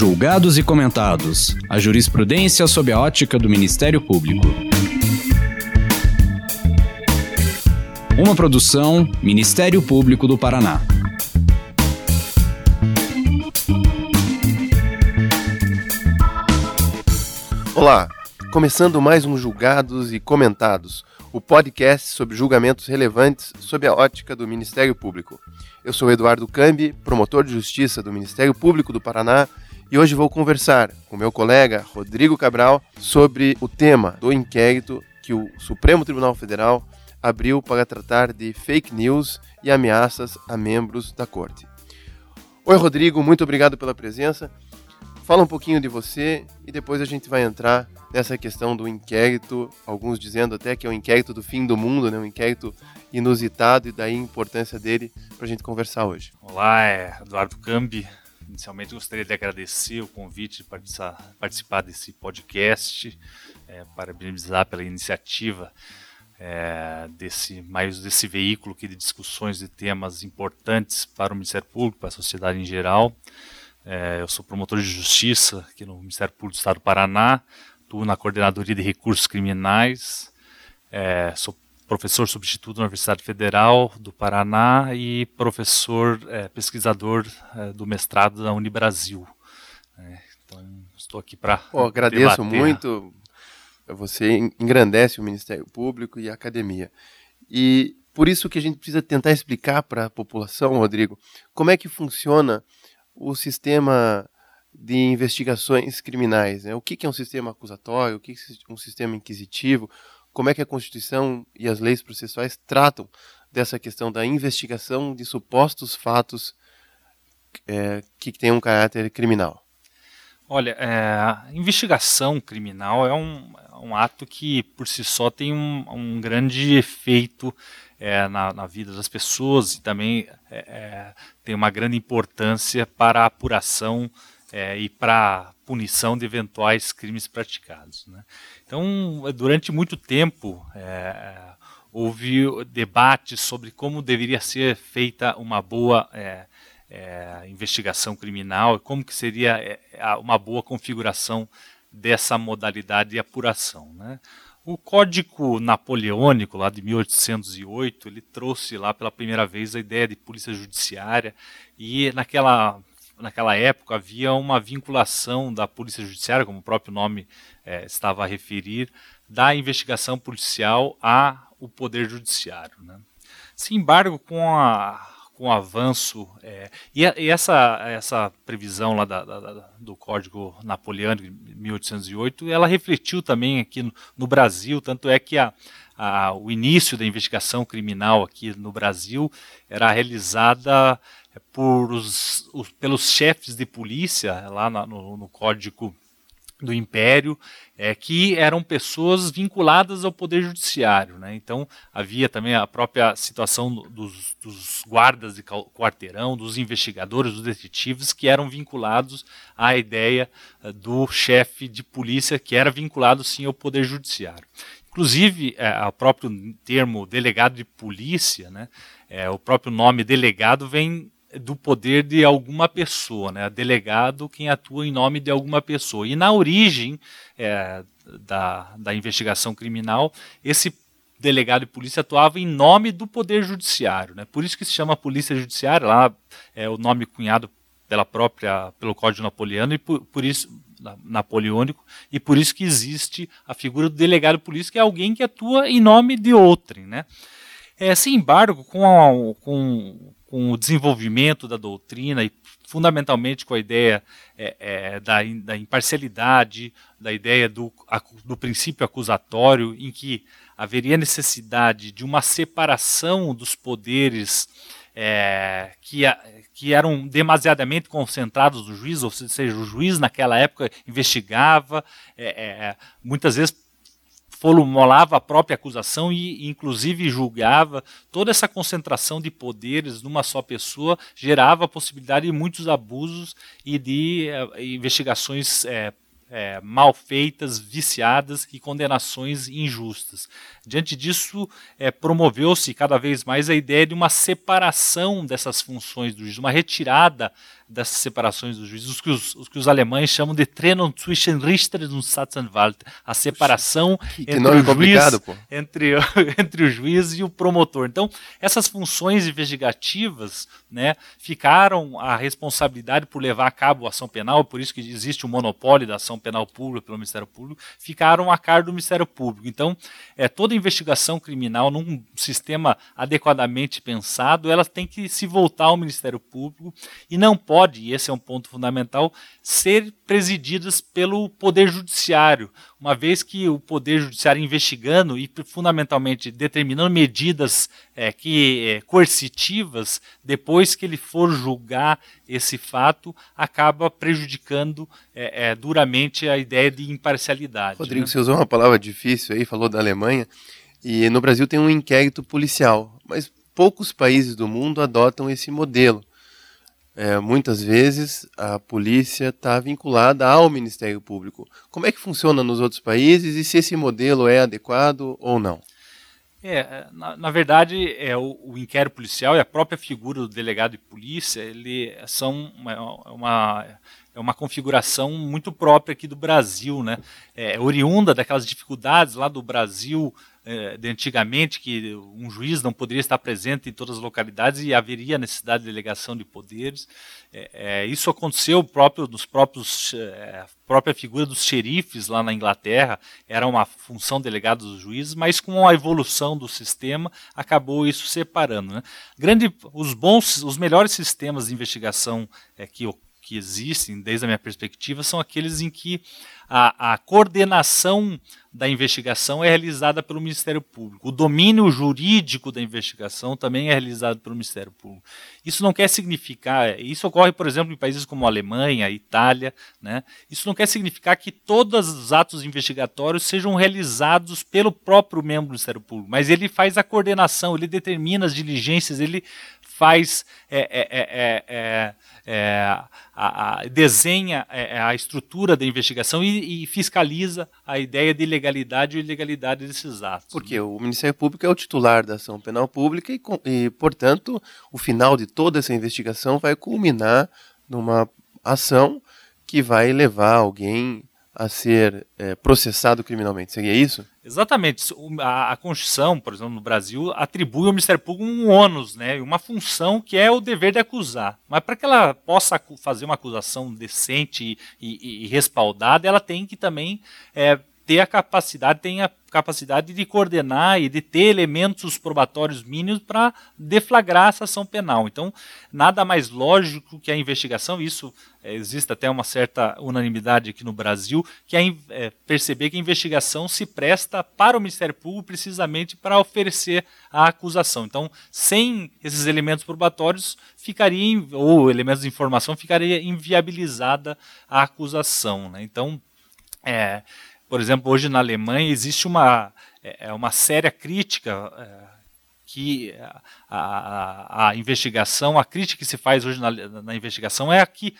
Julgados e comentados. A jurisprudência sob a ótica do Ministério Público. Uma produção Ministério Público do Paraná. Olá, começando mais um Julgados e Comentados, o podcast sobre julgamentos relevantes sob a ótica do Ministério Público. Eu sou Eduardo Cambi, promotor de justiça do Ministério Público do Paraná, e hoje vou conversar com meu colega Rodrigo Cabral sobre o tema do inquérito que o Supremo Tribunal Federal abriu para tratar de fake news e ameaças a membros da corte. Oi, Rodrigo, muito obrigado pela presença. Fala um pouquinho de você e depois a gente vai entrar nessa questão do inquérito, alguns dizendo até que é o inquérito do fim do mundo, né? um inquérito inusitado e daí a importância dele para a gente conversar hoje. Olá, é Eduardo Cambi. Inicialmente gostaria de agradecer o convite de participar, desse podcast, é, parabenizar pela iniciativa é, desse mais desse veículo aqui de discussões de temas importantes para o Ministério Público, para a sociedade em geral. É, eu sou promotor de justiça aqui no Ministério Público do Estado do Paraná, atuo na Coordenadoria de Recursos Criminais, é, sou professor substituto da Universidade Federal do Paraná e professor é, pesquisador é, do mestrado da Unibrasil. É, então, estou aqui para. Agradeço debater. muito. Você engrandece o Ministério Público e a academia. E por isso que a gente precisa tentar explicar para a população, Rodrigo, como é que funciona o sistema de investigações criminais. Né? O que, é um sistema acusatório, o que é um sistema inquisitivo, como é que a Constituição e as leis processuais tratam dessa questão da investigação de supostos fatos é, que têm um caráter criminal. Olha, é, investigação criminal é um, é um, ato que, por si só, tem um, um grande efeito é, na, na, vida das pessoas e também é, é, tem uma grande importância para a apuração é, e para punição de eventuais crimes praticados. Né? Então, durante muito tempo, é, houve debates sobre como deveria ser feita uma boa é, investigação criminal e como que seria uma boa configuração dessa modalidade de apuração. Né? O Código Napoleônico, lá de 1808, ele trouxe lá pela primeira vez a ideia de polícia judiciária e naquela, naquela época havia uma vinculação da polícia judiciária, como o próprio nome é, estava a referir, da investigação policial ao poder judiciário. Né? Sem embargo, com a com o avanço. É, e, e, essa, essa previsão lá da, da, do Código Napoleônico de 1808, ela refletiu também aqui no, no Brasil, tanto é que a, a, o início da investigação criminal aqui no Brasil era realizada por os, os pelos chefes de polícia, lá no, no Código do Império, é, que eram pessoas vinculadas ao poder judiciário. Né? Então havia também a própria situação dos, dos, guardas de quarteirão, dos investigadores, dos detetives, que eram vinculados à ideia uh, do chefe de polícia, que era vinculado sim ao poder judiciário. Inclusive, é, o próprio termo delegado de polícia, né, é, o próprio nome delegado vem do poder de alguma pessoa, né? Delegado quem atua em nome de alguma pessoa. E na origem é, da, da investigação criminal, esse delegado de polícia atuava em nome do poder judiciário, né? Por isso que se chama polícia judiciária, lá é o nome cunhado pela própria pelo Código Napoleano e por, por isso napoleônico e por isso que existe a figura do delegado de polícia que é alguém que atua em nome de outrem, né? É, sem embargo, com, a, com com o desenvolvimento da doutrina e fundamentalmente com a ideia é, é, da, da, imparcialidade, da ideia do, do princípio acusatório, em que haveria necessidade de uma separação dos poderes é, que, que eram demasiadamente concentrados no juiz, ou seja, o juiz naquela época investigava, é, é, muitas vezes formulava a própria acusação e, inclusive, julgava. Toda essa concentração de poderes numa só pessoa gerava a possibilidade de muitos abusos e de uh, investigações é, é, mal feitas, viciadas e condenações injustas. Diante disso, é, promoveu-se cada vez mais a ideia de uma separação dessas funções do juiz, uma retirada dessas separações dos juízes, os que os, os, que os alemães chamam de Trennung zwischen Richter und Staatsanwalt, a separação que, entre, nome o juiz, entre, entre o juiz e o promotor. Então, essas funções investigativas né, ficaram a responsabilidade por levar a cabo a ação penal, por isso que existe o monopólio da ação penal pública pelo Ministério Público, ficaram a cargo do Ministério Público. Então, é, toda investigação criminal num sistema adequadamente pensado, ela tem que se voltar ao Ministério Público e não pode pode, e esse é um ponto fundamental, ser presididas pelo Poder Judiciário, uma vez que o Poder Judiciário investigando e fundamentalmente determinando medidas é, que é, coercitivas, depois que ele for julgar esse fato, acaba prejudicando é, é duramente a ideia de imparcialidade. Rodrigo, né? você usou uma palavra difícil aí, falou da Alemanha, e no Brasil tem um inquérito policial, mas poucos países do mundo adotam esse modelo é, muitas vezes a polícia está vinculada ao Ministério Público. Como é que funciona nos outros países e se esse modelo é adequado ou não? É, na, na verdade, é o, o, inquérito policial e a própria figura do delegado de polícia, ele são uma, uma é uma configuração muito própria aqui do Brasil, né? É, oriunda daquelas dificuldades lá do Brasil é, de antigamente, que um juiz não poderia estar presente em todas as localidades e haveria necessidade de delegação de poderes. É, é, isso aconteceu próprio nos próprios é, própria figura dos xerifes lá na Inglaterra era uma função delegada dos juízes, mas com a evolução do sistema acabou isso separando. Né? Grande, os bons, os melhores sistemas de investigação é, que que existem, desde a minha perspectiva, são aqueles em que a, a, coordenação da investigação é realizada pelo Ministério Público. O domínio jurídico da investigação também é realizado pelo Ministério Público. Isso não quer significar, isso ocorre, por exemplo, em países como Alemanha, Itália, né? Isso não quer significar que todos os atos investigatórios sejam realizados pelo próprio membro do Ministério Público, mas ele faz a coordenação, ele determina as diligências, ele faz, é, é, é, a, a, desenha a estrutura da investigação e, e, fiscaliza a ideia de legalidade ou ilegalidade desses atos. Porque né? o Ministério Público é o titular da ação penal pública e, e, portanto, o final de toda essa investigação vai culminar numa ação que vai levar alguém a ser é, processado criminalmente. Seria isso? Exatamente. A, a, Constituição, por exemplo, no Brasil, atribui ao Ministério Público um ônus, né, uma função que é o dever de acusar. Mas para que ela possa fazer uma acusação decente e, e, e respaldada, ela tem que também é, ter a capacidade, tem a capacidade de coordenar e de ter elementos probatórios mínimos para deflagrar essa ação penal. Então, nada mais lógico que a investigação, isso é, existe até uma certa unanimidade aqui no Brasil, que é, é perceber que a investigação se presta para o Ministério Público precisamente para oferecer a acusação. Então, sem esses elementos probatórios, ficaria, ou elementos de informação, ficaria inviabilizada a acusação. Né? Então, é, por exemplo, hoje na Alemanha existe uma, é, é uma séria crítica é, que a, a, a, investigação, a crítica que se faz hoje na, na investigação é a que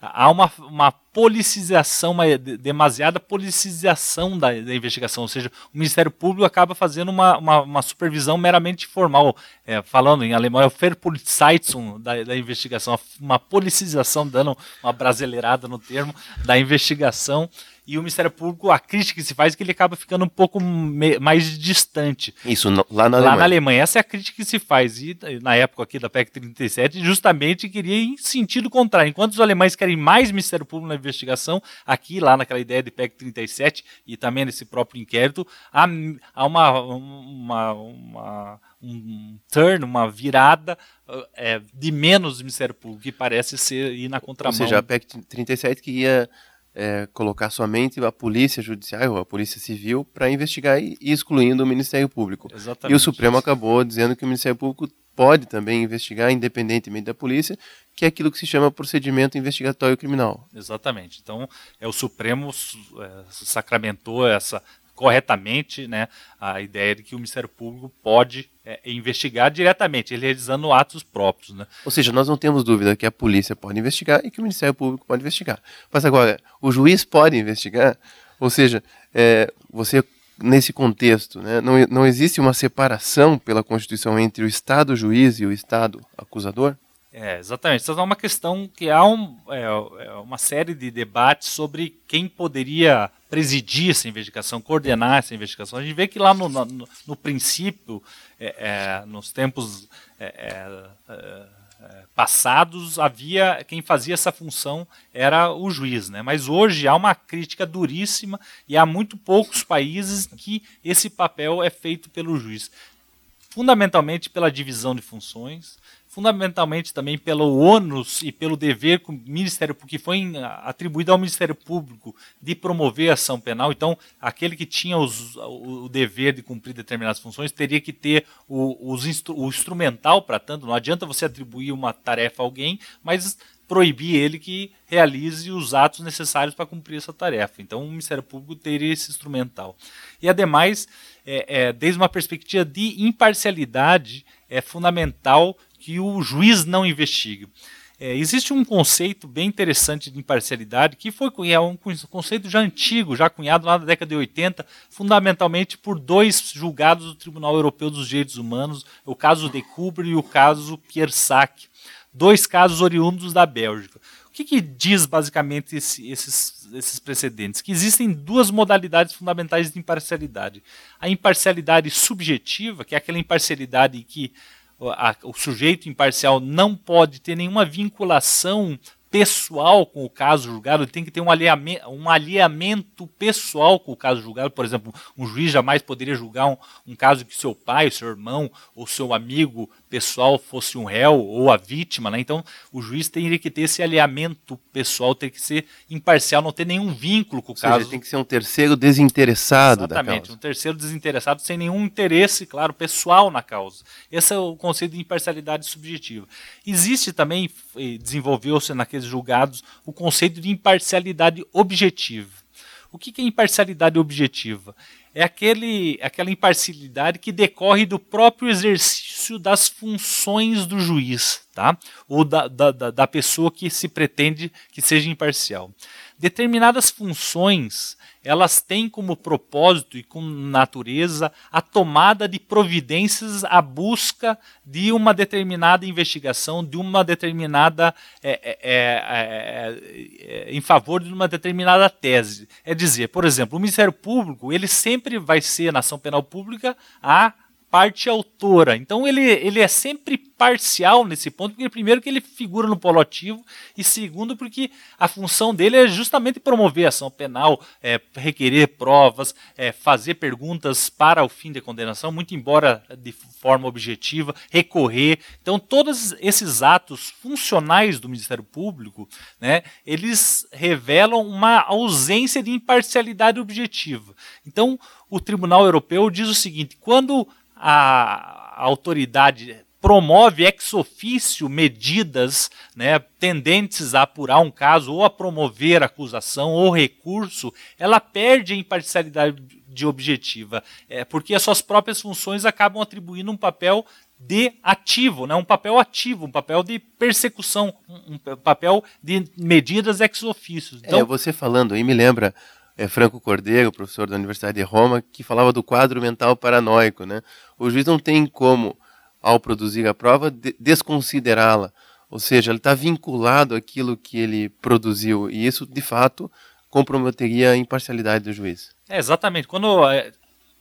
há uma, uma policização, uma demasiada policização da, da, investigação, ou seja, o Ministério Público acaba fazendo uma, uma, uma supervisão meramente formal, é, falando em alemão é o Verpolizeitung da, da investigação, uma policização, dando uma brasileirada no termo, da investigação, e o Ministério Público, a crítica que se faz é que ele acaba ficando um pouco mais distante. Isso, no, lá na lá Alemanha. na Alemanha. Essa é a crítica que se faz. E na época aqui da PEC 37, justamente queria em sentido contrário. Enquanto os alemães querem mais Ministério Público na investigação, aqui, lá naquela ideia de PEC 37 e também nesse próprio inquérito, há, há uma, uma, uma um turn, uma virada é, de menos do Ministério Público, que parece ser ir na contramão. Ou seja, a PEC 37 que ia é, colocar somente a polícia judiciária, a polícia civil, para investigar e excluindo o Ministério Público. Exatamente. E o Supremo acabou dizendo que o Ministério Público pode também investigar, independentemente da polícia, que é aquilo que se chama procedimento investigatório criminal. Exatamente. Então, é o Supremo é, sacramentou essa corretamente né, a ideia de que o Ministério Público pode é, investigar diretamente, ele realizando atos próprios. Né. Ou seja, nós não temos dúvida que a polícia pode investigar e que o Ministério Público pode investigar. Mas agora, o juiz pode investigar? Ou seja, é, você nesse contexto, né, não, não existe uma separação pela Constituição entre o Estado juiz e o Estado acusador? É, exatamente. Essa é uma questão que há um, é, é, uma série de debates sobre quem poderia presidir essa investigação, coordenar essa investigação. A gente vê que lá no, no, no princípio, é, é nos tempos é, passados, havia quem fazia essa função era o juiz, né? Mas hoje há uma crítica duríssima e há muito poucos países que esse papel é feito pelo juiz, fundamentalmente pela divisão de funções fundamentalmente também pelo ônus e pelo dever que o Ministério que foi atribuído ao Ministério Público de promover a ação penal. Então, aquele que tinha os, o dever de cumprir determinadas funções teria que ter o, os, o instrumental para tanto. Não adianta você atribuir uma tarefa a alguém, mas proibir ele que realize os atos necessários para cumprir essa tarefa. Então, o Ministério Público teria esse instrumental. E, ademais, é, é, desde uma perspectiva de imparcialidade, é fundamental que o juiz não investigue. É, existe um conceito bem interessante de imparcialidade que foi é um conceito já antigo, já cunhado lá na década de 80, fundamentalmente por dois julgados do Tribunal Europeu dos Direitos Humanos, o caso de Kuber e o caso Pierre Sack, dois casos oriundos da Bélgica. O que, que diz basicamente esse, esses, esses precedentes? Que existem duas modalidades fundamentais de imparcialidade. A imparcialidade subjetiva, que é aquela imparcialidade que o sujeito imparcial não pode ter nenhuma vinculação pessoal com o caso julgado, ele tem que ter um alinhamento, um alinhamento pessoal com o caso julgado. Por exemplo, um juiz jamais poderia julgar um, um caso que seu pai, seu irmão ou seu amigo pessoal fosse um réu ou a vítima, né? Então, o juiz teria que ter esse alinhamento pessoal, ter que ser imparcial, não ter nenhum vínculo com o ou caso. Seja, tem que ser um terceiro desinteressado Exatamente, um terceiro desinteressado sem nenhum interesse, claro, pessoal na causa. Esse é o conceito de imparcialidade subjetiva. Existe também, desenvolveu-se naqueles julgados, o conceito de imparcialidade objetiva. O que é imparcialidade objetiva? É aquele, aquela imparcialidade que decorre do próprio exercício das funções do juiz, tá? ou da, da, da pessoa que se pretende que seja imparcial. Determinadas funções elas têm como propósito e como natureza a tomada de providências à busca de uma determinada investigação, de uma determinada. É, é, é, em favor de uma determinada tese. É dizer, por exemplo, o Ministério Público ele sempre vai ser, na ação penal pública, a parte autora. Então ele, ele é sempre parcial nesse ponto, porque primeiro que ele figura no polo ativo e segundo porque a função dele é justamente promover ação penal, é, requerer provas, é, fazer perguntas para o fim de condenação, muito embora de forma objetiva, recorrer. Então todos esses atos funcionais do Ministério Público, né, eles revelam uma ausência de imparcialidade objetiva. Então o Tribunal Europeu diz o seguinte: quando a autoridade promove ex ofício medidas né, tendentes a apurar um caso ou a promover acusação ou recurso, ela perde a imparcialidade de objetiva, é, porque as suas próprias funções acabam atribuindo um papel de ativo, né, um papel ativo, um papel de persecução, um, um papel de medidas ex ofício. Então, é, você falando aí me lembra é, Franco Cordeiro, professor da Universidade de Roma, que falava do quadro mental paranoico. Né? O juiz não tem como, ao produzir a prova, de desconsiderá-la. Ou seja, ele está vinculado àquilo que ele produziu. E isso, de fato, comprometeria a imparcialidade do juiz. É, exatamente. Quando é,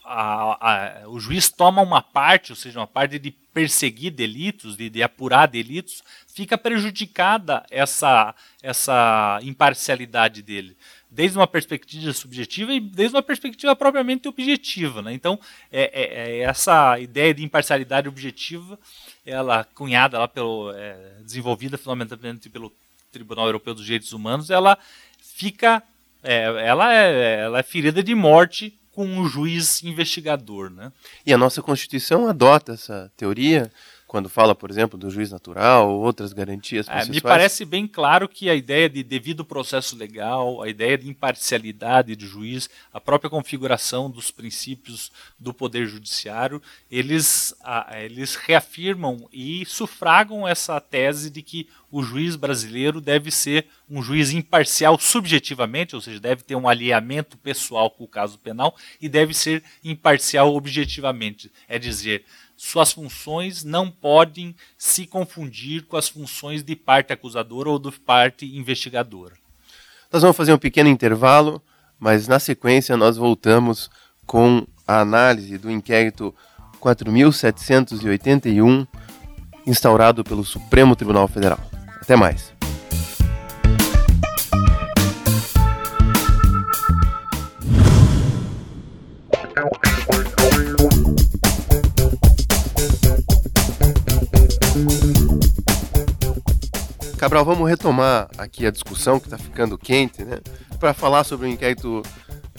a, a, o juiz toma uma parte, ou seja, uma parte de perseguir delitos, de, de apurar delitos, fica prejudicada essa, essa imparcialidade dele desde uma perspectiva subjetiva e desde uma perspectiva propriamente objetiva. Né? Então, é, é, é essa ideia de imparcialidade objetiva, ela cunhada lá pelo, é, desenvolvida fundamentalmente pelo Tribunal Europeu dos Direitos Humanos, ela fica, é, ela, é, ela é ferida de morte com o juiz investigador. Né? E a nossa Constituição adota essa teoria quando fala, por exemplo, do juiz natural ou outras garantias é, Me parece bem claro que a ideia de devido processo legal, a ideia de imparcialidade do juiz, a própria configuração dos princípios do poder judiciário, eles, a, eles reafirmam e sufragam essa tese de que o juiz brasileiro deve ser um juiz imparcial subjetivamente, ou seja, deve ter um alinhamento pessoal com o caso penal e deve ser imparcial objetivamente. É dizer, suas funções não podem se confundir com as funções de parte acusadora ou de parte investigadora. Nós vamos fazer um pequeno intervalo, mas na sequência nós voltamos com a análise do inquérito 4781 instaurado pelo Supremo Tribunal Federal. Até mais. Cabral, vamos retomar aqui a discussão que está ficando quente, né? Para falar sobre o inquérito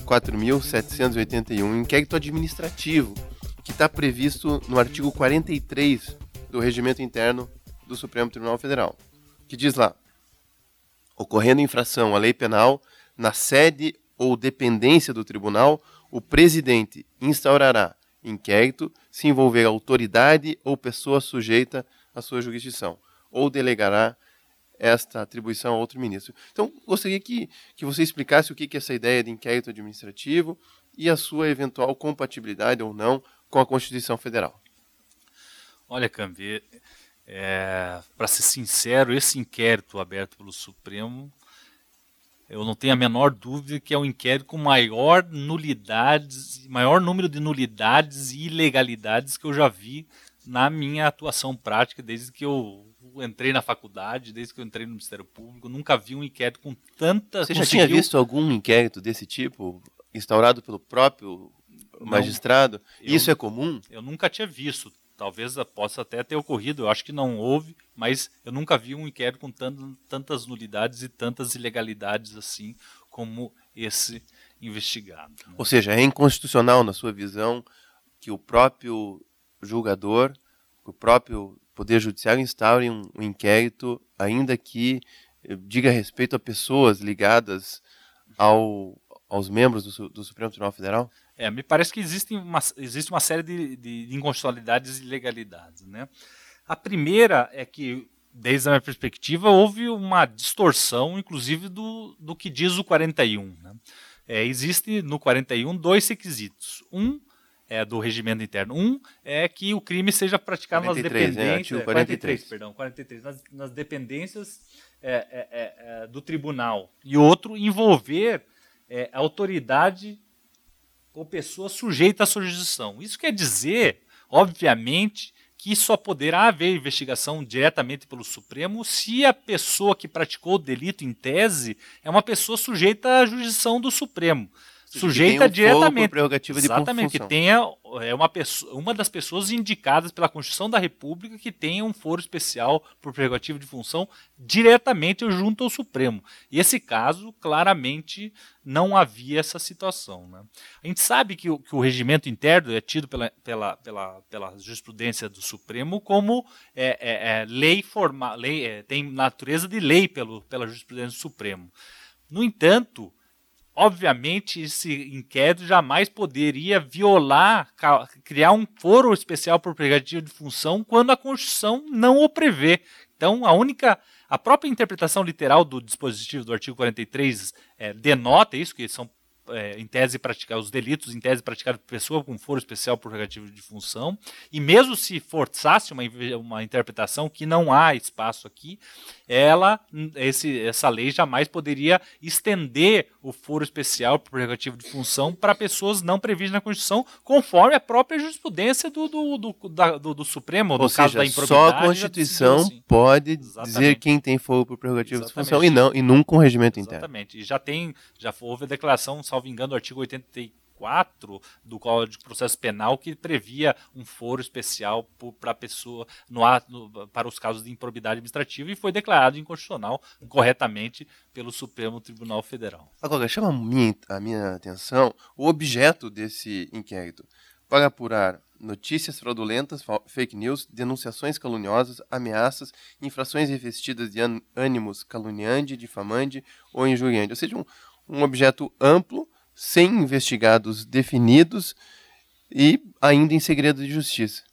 4.781, um inquérito administrativo, que está previsto no artigo 43 do Regimento Interno do Supremo Tribunal Federal, que diz lá: ocorrendo infração à lei penal, na sede ou dependência do tribunal, o presidente instaurará inquérito se envolver autoridade ou pessoa sujeita à sua jurisdição, ou delegará esta atribuição a outro ministro. Então, gostaria que, que você explicasse o que, que é essa ideia de inquérito administrativo e a sua eventual compatibilidade ou não com a Constituição Federal. Olha, Cambi, é, para ser sincero, esse inquérito aberto pelo Supremo, eu não tenho a menor dúvida que é um inquérito com maior nulidades, maior número de nulidades e ilegalidades que eu já vi na minha atuação prática desde que eu entrei na faculdade, desde que eu entrei no Ministério Público, nunca vi um inquérito com tanta. Você conseguiu... já tinha visto algum inquérito desse tipo instaurado pelo próprio Não, magistrado? Eu, Isso é comum? Eu nunca tinha visto. Talvez possa até ter ocorrido, eu acho que não houve, mas eu nunca vi um inquérito com tantas nulidades e tantas ilegalidades assim como esse investigado. Né? Ou seja, é inconstitucional, na sua visão, que o próprio julgador, o próprio Poder Judiciário instaure um, um inquérito, ainda que eh, diga respeito a pessoas ligadas ao, aos membros do, do, Supremo Tribunal Federal? É, me parece que existe uma, existe uma série de, de, de inconstitucionalidades e ilegalidades. Né? A primeira é que, desde a minha perspectiva, houve uma distorção, inclusive, do, do que diz o 41. Né? É, existe no 41 dois requisitos. Um é, do regimento interno. Um é que o crime seja praticado 43, nas dependências. Né? 43. 43, perdão, 43, nas, nas dependências é, é, é, é, do tribunal. E outro, envolver é, autoridade ou pessoa sujeita à sua jurisdição. Isso quer dizer, obviamente, que só poderá haver investigação diretamente pelo Supremo se a pessoa que praticou o delito em tese é uma pessoa sujeita à jurisdição do Supremo sujeita diretamente. Prerrogativa de Exatamente, que tenha é uma, pessoa, uma das pessoas indicadas pela Constituição da República que tenha um foro especial por prerrogativa de função diretamente junto ao Supremo. E esse caso, claramente, não havia essa situação. Né? A gente sabe que o, que o regimento interno é tido pela, pela, pela, pela jurisprudência do Supremo como é, é, é lei formal, lei, é, tem natureza de lei pelo, pela jurisprudência do Supremo. No entanto, obviamente esse inquérito jamais poderia violar, criar um foro especial por prerrogativa de função quando a Constituição não o prevê. Então, a única, a própria interpretação literal do dispositivo do artigo 43 é, denota isso, que são é, em tese praticar os delitos em tese praticados por pessoa com foro especial por prerrogativa de função e mesmo se forçasse uma, uma interpretação que não há espaço aqui ela esse, essa lei jamais poderia estender o foro especial por prerrogativa de função para pessoas não previstas na Constituição conforme a própria jurisprudência do, do, do, da, do, do Supremo Ou no seja, caso da improbidade só a Constituição assim. pode Exatamente. dizer quem tem foro por prerrogativa Exatamente. de função e não e nunca um regimento interno Exatamente e já tem já houve a declaração salvo engano, o artigo 84 do Código de Processo Penal que previa um foro especial para pessoa no, no, para os casos de improbidade administrativa e foi declarado inconstitucional corretamente pelo Supremo Tribunal Federal. Agora, chama a minha, a minha atenção o objeto desse inquérito para apurar notícias fraudulentas, fake news, denunciações caluniosas, ameaças, infrações revestidas de ânimos caluniante, difamante ou injuriante. Ou seja, um, um objeto amplo, sem investigados definidos e ainda em segredo de justiça.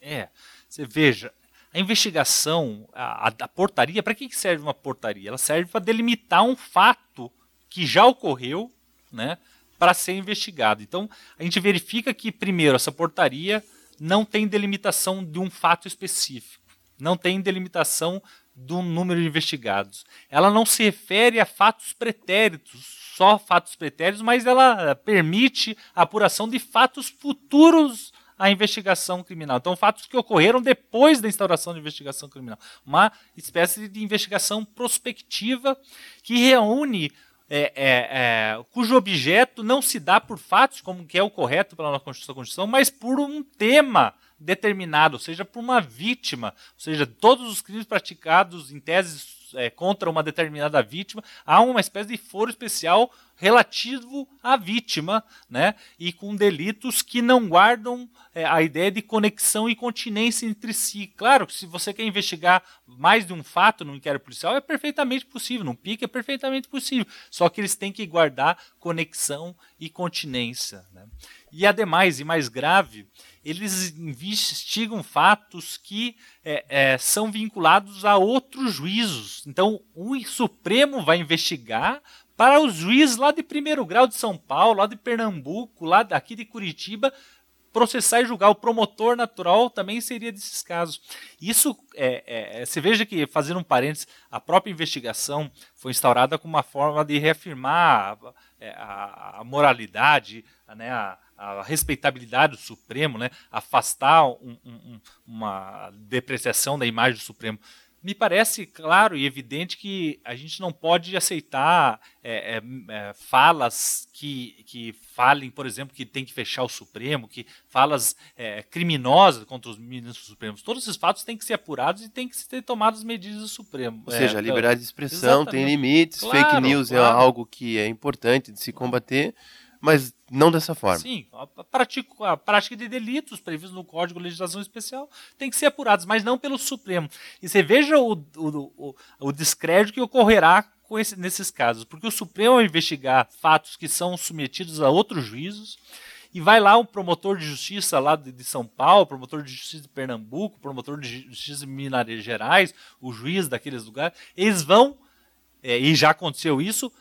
É, você veja, a investigação, a, a portaria, para que serve uma portaria? Ela serve para delimitar um fato que já ocorreu, né, para ser investigado. Então, a gente verifica que, primeiro, essa portaria não tem delimitação de um fato específico, não tem delimitação do número de investigados. Ela não se refere a fatos pretéritos, só fatos pretéritos, mas ela permite a apuração de fatos futuros à investigação criminal. Então, fatos que ocorreram depois da instauração da investigação criminal. Uma espécie de investigação prospectiva que reúne é, é, é, cujo objeto não se dá por fatos, como que é o correto pela nossa Constituição, Constituição, mas por um tema determinado, seja, por uma vítima, ou seja, todos os crimes praticados em tese é, contra uma determinada vítima, há uma espécie de foro especial relativo à vítima, né? E com delitos que não guardam é, a ideia de conexão e continência entre si. Claro que se você quer investigar mais de um fato no inquérito policial, é perfeitamente possível, no PIC é perfeitamente possível. Só que eles têm que guardar conexão e continência. Né? E ademais, e mais grave, eles investigam fatos que é, é, são vinculados a outros juízos. Então, o Supremo vai investigar para os juízes lá de primeiro grau de São Paulo, lá de Pernambuco, lá daqui de Curitiba, processar e julgar. O promotor natural também seria desses casos. Isso, é, é, você veja que, fazendo um parênteses, a própria investigação foi instaurada como uma forma de reafirmar a, é, a, a moralidade, né, a, a, respeitabilidade do Supremo, né, afastar um, um, uma depreciação da imagem do Supremo me parece claro e evidente que a gente não pode aceitar é, é, é, falas que, que falem, por exemplo, que tem que fechar o Supremo, que falas é, criminosas contra os ministros supremos. Todos esses fatos têm que ser apurados e têm que ser tomadas medidas do Supremo. Ou seja, a é, liberdade de expressão exatamente. tem limites, claro, fake news é claro. é algo que é importante de se combater mas não dessa forma. Sim, a prática, a prática de delitos previstos no Código de Legislação Especial tem que ser apurados, mas não pelo Supremo. E você veja o, o, o, o descrédito que ocorrerá esse, nesses casos, porque o Supremo vai investigar fatos que são submetidos a outros juízos, e vai lá um promotor de justiça lá de, de São Paulo, promotor de justiça de Pernambuco, promotor de justiça de Minas Gerais, o juiz daqueles lugares, eles vão, é, e já aconteceu isso,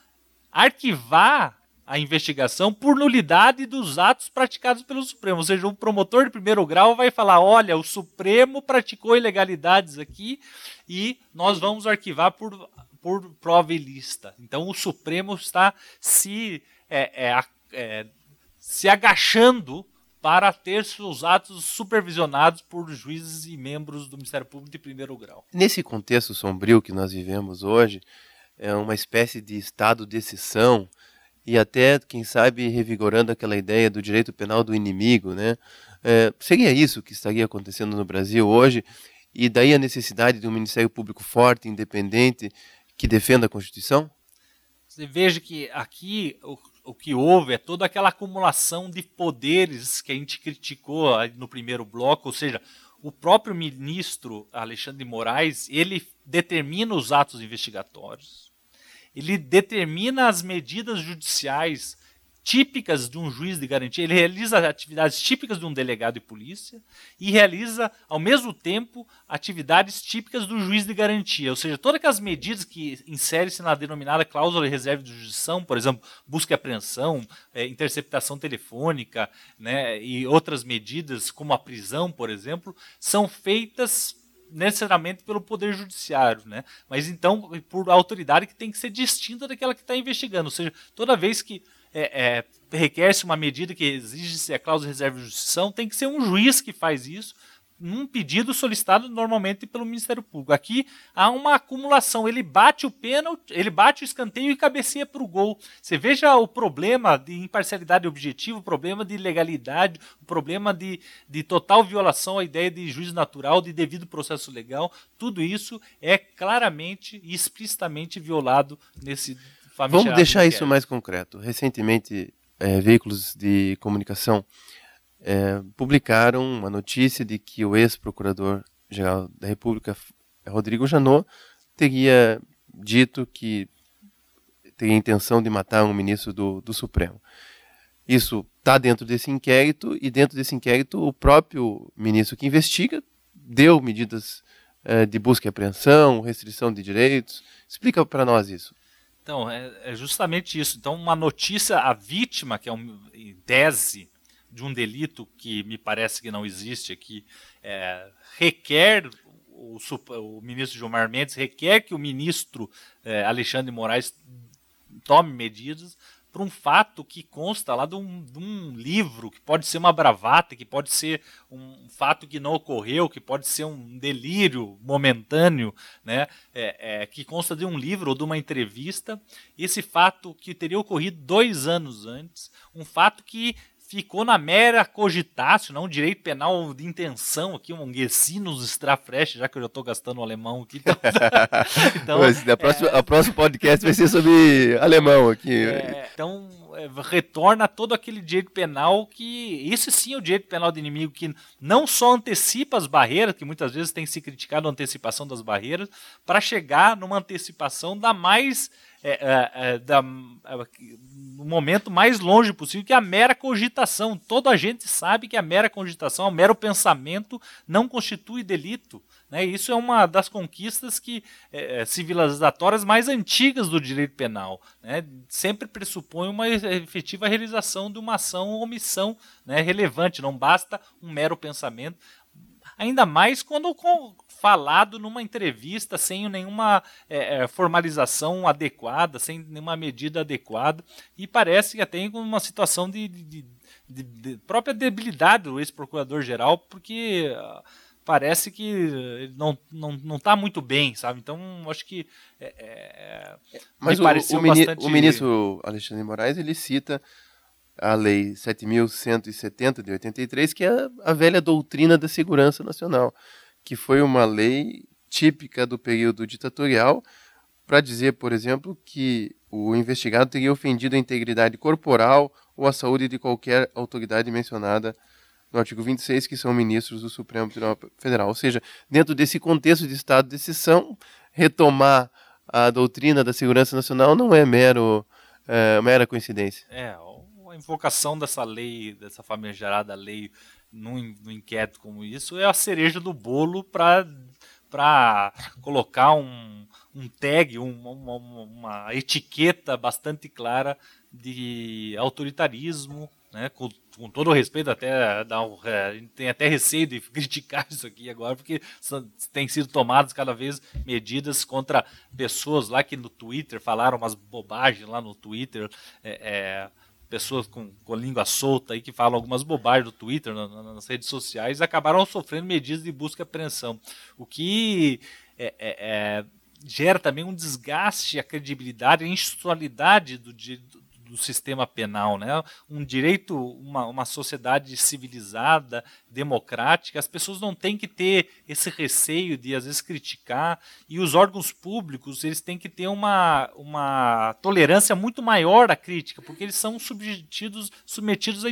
arquivar a investigação por nulidade dos atos praticados pelo Supremo. Ou seja, o promotor de primeiro grau vai falar: olha, o Supremo praticou ilegalidades aqui e nós vamos arquivar por, por prova ilícita. Então o Supremo está se, é, é, é, se agachando para ter seus atos supervisionados por juízes e membros do Ministério Público de primeiro grau. Nesse contexto sombrio que nós vivemos hoje, é uma espécie de estado de exceção e até, quem sabe, revigorando aquela ideia do direito penal do inimigo, né? É, seria isso que estaria acontecendo no Brasil hoje? E daí a necessidade de um Ministério Público forte, independente, que defenda a Constituição? Você veja que aqui o, o que houve é toda aquela acumulação de poderes que a gente criticou no primeiro bloco, ou seja, o próprio ministro Alexandre de Moraes, ele determina os atos investigatórios ele determina as medidas judiciais típicas de um juiz de garantia, ele realiza atividades típicas de um delegado de polícia e realiza, ao mesmo tempo, atividades típicas do juiz de garantia. Ou seja, todas aquelas medidas que inserem-se na denominada cláusula de reserva de jurisdição, por exemplo, busca e apreensão, é, interceptação telefônica né, e outras medidas, como a prisão, por exemplo, são feitas necessariamente pelo poder judiciário, né? Mas então por autoridade que tem que ser distinta daquela que está investigando. Ou seja, toda vez que é, é, requer-se uma medida que exige-se a cláusula de reserva de justiça, tem que ser um juiz que faz isso num pedido solicitado normalmente pelo Ministério Público. Aqui há uma acumulação. Ele bate o pênalti, ele bate o escanteio e cabeceia para o gol. Você veja o problema de imparcialidade objetiva, o problema de legalidade, o problema de, de total violação à ideia de juiz natural, de devido processo legal. Tudo isso é claramente e explicitamente violado nesse Vamos deixar isso mais concreto. Recentemente, é, veículos de comunicação é, publicaram uma notícia de que o ex-procurador-geral da República, Rodrigo Janot, teria dito que teria intenção de matar um ministro do, do Supremo. Isso está dentro desse inquérito, e dentro desse inquérito, o próprio ministro que investiga deu medidas é, de busca e apreensão, restrição de direitos. Explica para nós isso. Então, é, é, justamente isso. Então, uma notícia, a vítima, que é um, em tese de um delito que me parece que não existe aqui, é, requer o, o, ministro Gilmar Mendes requer que o ministro é, Alexandre Moraes tome medidas para um fato que consta lá de um, de um, livro, que pode ser uma bravata, que pode ser um fato que não ocorreu, que pode ser um delírio momentâneo, né? É, é, que consta de um livro ou de uma entrevista. Esse fato que teria ocorrido dois anos antes, um fato que ficou na mera cogitácio, não direito penal de intenção aqui, um Gessinus Strafrecht, já que eu já estou gastando o alemão aqui. Então, então Mas, a, próxima, é... a próximo podcast vai ser sobre alemão aqui. É, então, é, retorna todo aquele direito penal que, isso sim é o direito penal do inimigo, que não só antecipa as barreiras, que muitas vezes tem se criticado a antecipação das barreiras, para chegar numa antecipação da mais é, é, é, da, no momento mais longe possível, que é a mera cogitação. Toda a gente sabe que a mera cogitação, o mero pensamento, não constitui delito. Né? Isso é uma das conquistas que, é, é, civilizatórias mais antigas do direito penal. Né? Sempre pressupõe uma efetiva realização de uma ação ou omissão né, relevante. Não basta um mero pensamento, ainda mais quando falado numa entrevista sem nenhuma é, é, formalização adequada, sem nenhuma medida adequada, e parece que até em uma situação de, de, de, de própria debilidade do ex-procurador-geral, porque uh, parece que ele não não não está muito bem, sabe? Então acho que é, é, mas o, o, bastante... o ministro Alexandre Moraes ele cita a Lei 7.170 de 83, que é a velha doutrina da segurança nacional, que foi uma lei típica do período ditatorial para dizer, por exemplo, que o investigado teria ofendido a integridade corporal ou a saúde de qualquer autoridade mencionada no artigo 26, que são ministros do Supremo Tribunal Federal. Ou seja, dentro desse contexto de estado de exceção, retomar a doutrina da segurança nacional não é mero é, mera coincidência. É, invocação dessa lei, dessa famigerada lei num, num inquérito como isso, é a cereja do bolo para para colocar um, um tag, um, uma, uma, etiqueta bastante clara de autoritarismo, né, com, com todo o respeito, até dá um, é, tem até receio de criticar isso aqui agora, porque tem sido tomadas cada vez medidas contra pessoas lá que no Twitter falaram umas bobagens lá no Twitter. É, é, pessoas com, com língua solta aí que falam algumas bobagens no Twitter, na, na, nas redes sociais, acabaram sofrendo medidas de busca e apreensão. O que é, é, é, gera também um desgaste, a credibilidade, a institucionalidade do, do, do sistema penal, né? Um direito, uma, uma sociedade civilizada, democrática, as pessoas não têm que ter esse receio de às vezes criticar e os órgãos públicos eles têm que ter uma, uma tolerância muito maior à crítica, porque eles são submetidos, submetidos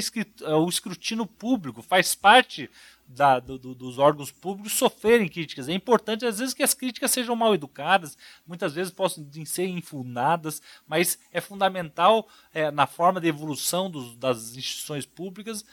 ao escrutínio público, faz parte da, do, dos órgãos públicos sofrerem críticas. É importante, às vezes, que as críticas sejam mal educadas, muitas vezes possam ser infundadas, mas é fundamental, é, na forma de evolução dos, das instituições públicas,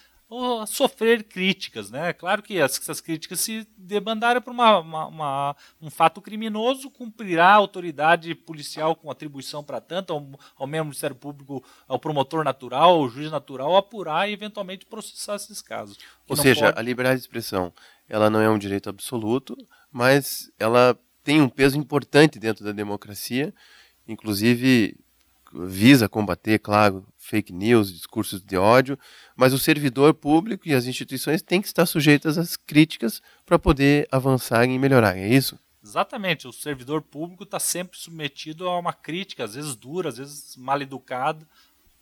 sofrer críticas, né? Claro que essas críticas se debandarem por uma, uma, uma, um fato criminoso, cumprirá a autoridade policial com atribuição para tanto, ao, ao mesmo Ministério Público, ao promotor natural, ao juiz natural, apurar e eventualmente processar esses casos. Ou seja, pode... a liberdade de expressão, ela não é um direito absoluto, mas ela tem um peso importante dentro da democracia, inclusive visa combater, claro, fake news, discursos de ódio, mas o servidor público e as instituições têm que estar sujeitas às críticas para poder avançar e melhorar, é isso? Exatamente, o servidor público está sempre submetido a uma crítica, às vezes dura, às vezes mal educada,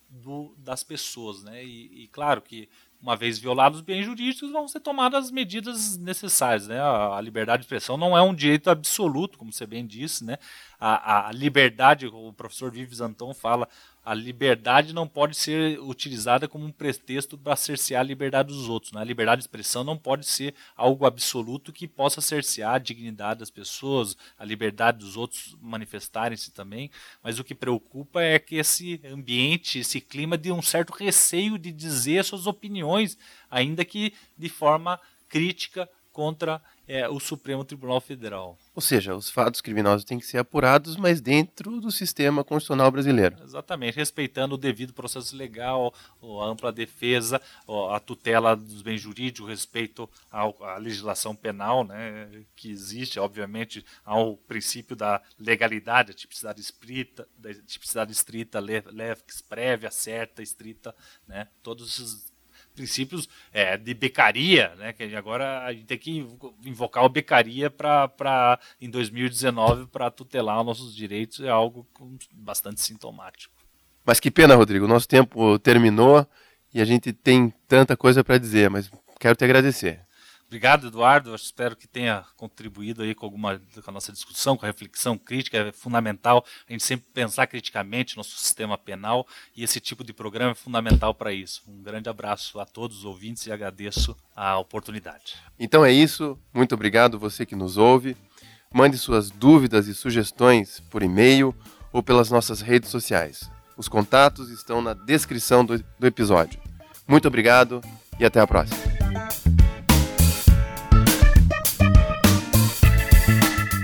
do, das pessoas. Né? E, e, claro que, uma vez violados os bens jurídicos, vão ser tomadas as medidas necessárias. Né? A, a, liberdade de expressão não é um direito absoluto, como você bem disse. Né? A, a liberdade, o professor Vives Anton fala, a liberdade não pode ser utilizada como um pretexto para cercear a liberdade dos outros. Né? A liberdade de expressão não pode ser algo absoluto que possa cercear a dignidade das pessoas, a liberdade dos outros manifestarem-se também. Mas o que preocupa é que esse ambiente, esse clima de um certo receio de dizer suas opiniões, ainda que de forma crítica contra é, o Supremo Tribunal Federal. Ou seja, os fatos criminosos têm que ser apurados, mas dentro do sistema constitucional brasileiro. Exatamente, respeitando o devido processo legal, a ampla defesa, a tutela dos bens jurídicos, o respeito à legislação penal, né, que existe, obviamente, ao princípio da legalidade, a tipicidade estrita, da tipicidade estrita, lex prévia, certa, estrita, né, todos esses princípios é, de becaria, né? Que agora a gente tem que invocar o becaria para em 2019 para tutelar nossos direitos é algo bastante sintomático. Mas que pena, Rodrigo, nosso tempo terminou e a gente tem tanta coisa para dizer, mas quero te agradecer. Obrigado, Eduardo. Eu espero que tenha contribuído aí com alguma com a nossa discussão, com a reflexão crítica. É fundamental a gente sempre pensar criticamente no nosso sistema penal e esse tipo de programa é fundamental para isso. Um grande abraço a todos os ouvintes e agradeço a oportunidade. Então é isso. Muito obrigado você que nos ouve. Mande suas dúvidas e sugestões por e-mail ou pelas nossas redes sociais. Os contatos estão na descrição do, do episódio. Muito obrigado e até a próxima.